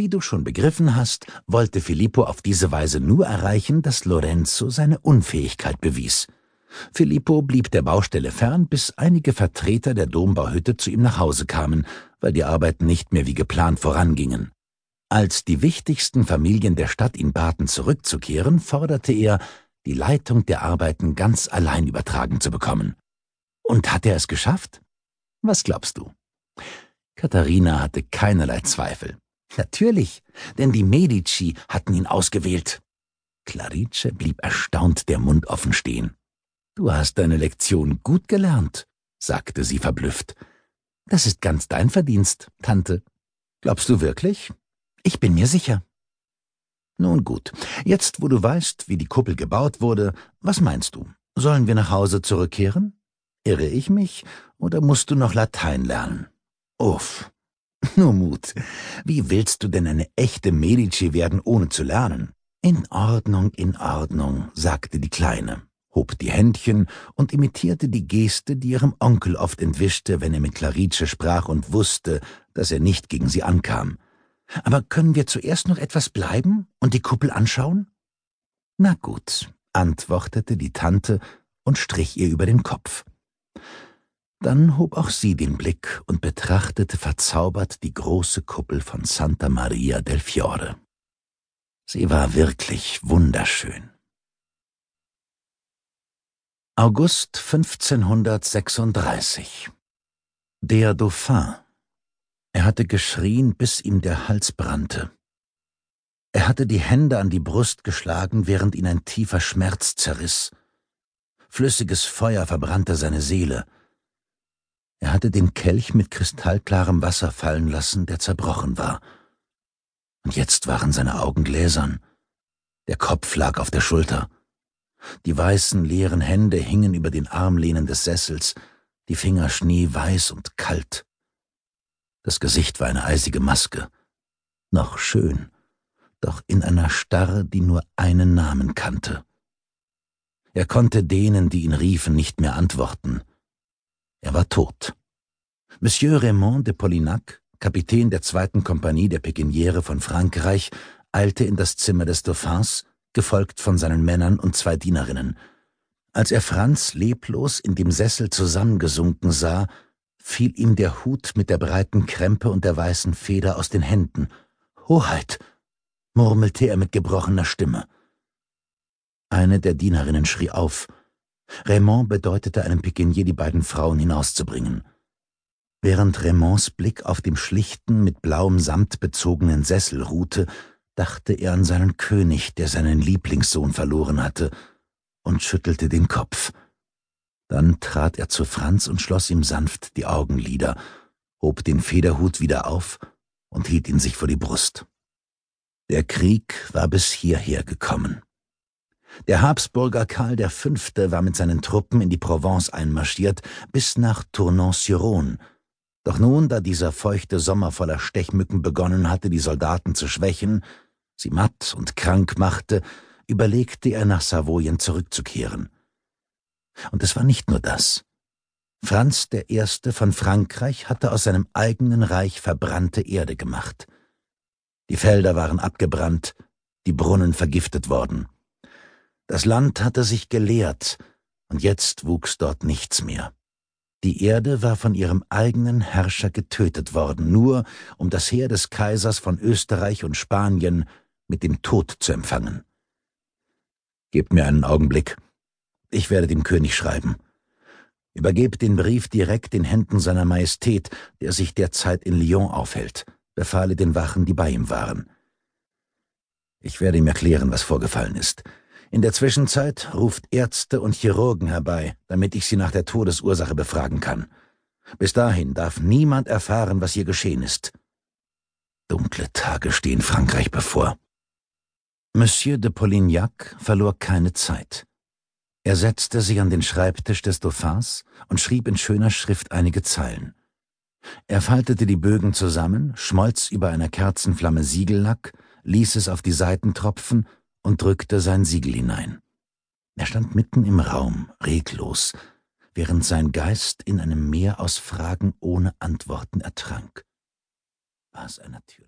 Wie du schon begriffen hast, wollte Filippo auf diese Weise nur erreichen, dass Lorenzo seine Unfähigkeit bewies. Filippo blieb der Baustelle fern, bis einige Vertreter der Dombauhütte zu ihm nach Hause kamen, weil die Arbeiten nicht mehr wie geplant vorangingen. Als die wichtigsten Familien der Stadt ihn baten, zurückzukehren, forderte er, die Leitung der Arbeiten ganz allein übertragen zu bekommen. Und hat er es geschafft? Was glaubst du? Katharina hatte keinerlei Zweifel. Natürlich, denn die Medici hatten ihn ausgewählt. Clarice blieb erstaunt der Mund offen stehen. Du hast deine Lektion gut gelernt, sagte sie verblüfft. Das ist ganz dein Verdienst, Tante. Glaubst du wirklich? Ich bin mir sicher. Nun gut, jetzt wo du weißt, wie die Kuppel gebaut wurde, was meinst du? Sollen wir nach Hause zurückkehren? Irre ich mich, oder musst du noch Latein lernen? Uff. Nur Mut. Wie willst du denn eine echte Medici werden, ohne zu lernen? In Ordnung, in Ordnung, sagte die Kleine hob die Händchen und imitierte die Geste, die ihrem Onkel oft entwischte, wenn er mit Clarice sprach und wusste, dass er nicht gegen sie ankam. Aber können wir zuerst noch etwas bleiben und die Kuppel anschauen? Na gut, antwortete die Tante und strich ihr über den Kopf. Dann hob auch sie den Blick und betrachtete verzaubert die große Kuppel von Santa Maria del Fiore. Sie war wirklich wunderschön. August 1536 Der Dauphin. Er hatte geschrien, bis ihm der Hals brannte. Er hatte die Hände an die Brust geschlagen, während ihn ein tiefer Schmerz zerriss. Flüssiges Feuer verbrannte seine Seele. Er hatte den Kelch mit kristallklarem Wasser fallen lassen, der zerbrochen war. Und jetzt waren seine Augen gläsern. Der Kopf lag auf der Schulter. Die weißen, leeren Hände hingen über den Armlehnen des Sessels, die Finger schneeweiß und kalt. Das Gesicht war eine eisige Maske. Noch schön, doch in einer Starre, die nur einen Namen kannte. Er konnte denen, die ihn riefen, nicht mehr antworten. Er war tot. Monsieur Raymond de Polignac, Kapitän der zweiten Kompanie der Pekiniere von Frankreich, eilte in das Zimmer des Dauphins, gefolgt von seinen Männern und zwei Dienerinnen. Als er Franz leblos in dem Sessel zusammengesunken sah, fiel ihm der Hut mit der breiten Krempe und der weißen Feder aus den Händen. Hoheit, murmelte er mit gebrochener Stimme. Eine der Dienerinnen schrie auf. Raymond bedeutete einem Pikinier, die beiden Frauen hinauszubringen. Während Raymonds Blick auf dem schlichten, mit blauem Samt bezogenen Sessel ruhte, dachte er an seinen König, der seinen Lieblingssohn verloren hatte, und schüttelte den Kopf. Dann trat er zu Franz und schloss ihm sanft die Augenlider, hob den Federhut wieder auf und hielt ihn sich vor die Brust. Der Krieg war bis hierher gekommen. Der Habsburger Karl V. war mit seinen Truppen in die Provence einmarschiert, bis nach Tournon-sur-Rhône. Doch nun, da dieser feuchte Sommer voller Stechmücken begonnen hatte, die Soldaten zu schwächen, sie matt und krank machte, überlegte er nach Savoyen zurückzukehren. Und es war nicht nur das. Franz Erste von Frankreich hatte aus seinem eigenen Reich verbrannte Erde gemacht. Die Felder waren abgebrannt, die Brunnen vergiftet worden. Das Land hatte sich geleert, und jetzt wuchs dort nichts mehr. Die Erde war von ihrem eigenen Herrscher getötet worden, nur um das Heer des Kaisers von Österreich und Spanien mit dem Tod zu empfangen. Gebt mir einen Augenblick. Ich werde dem König schreiben. Übergebt den Brief direkt in Händen seiner Majestät, der sich derzeit in Lyon aufhält, befahle den Wachen, die bei ihm waren. Ich werde ihm erklären, was vorgefallen ist. In der Zwischenzeit ruft Ärzte und Chirurgen herbei, damit ich sie nach der Todesursache befragen kann. Bis dahin darf niemand erfahren, was hier geschehen ist. Dunkle Tage stehen Frankreich bevor. Monsieur de Polignac verlor keine Zeit. Er setzte sich an den Schreibtisch des Dauphins und schrieb in schöner Schrift einige Zeilen. Er faltete die Bögen zusammen, schmolz über einer Kerzenflamme Siegellack, ließ es auf die Seiten tropfen und drückte sein Siegel hinein. Er stand mitten im Raum, reglos, während sein Geist in einem Meer aus Fragen ohne Antworten ertrank. War es ein natürlicher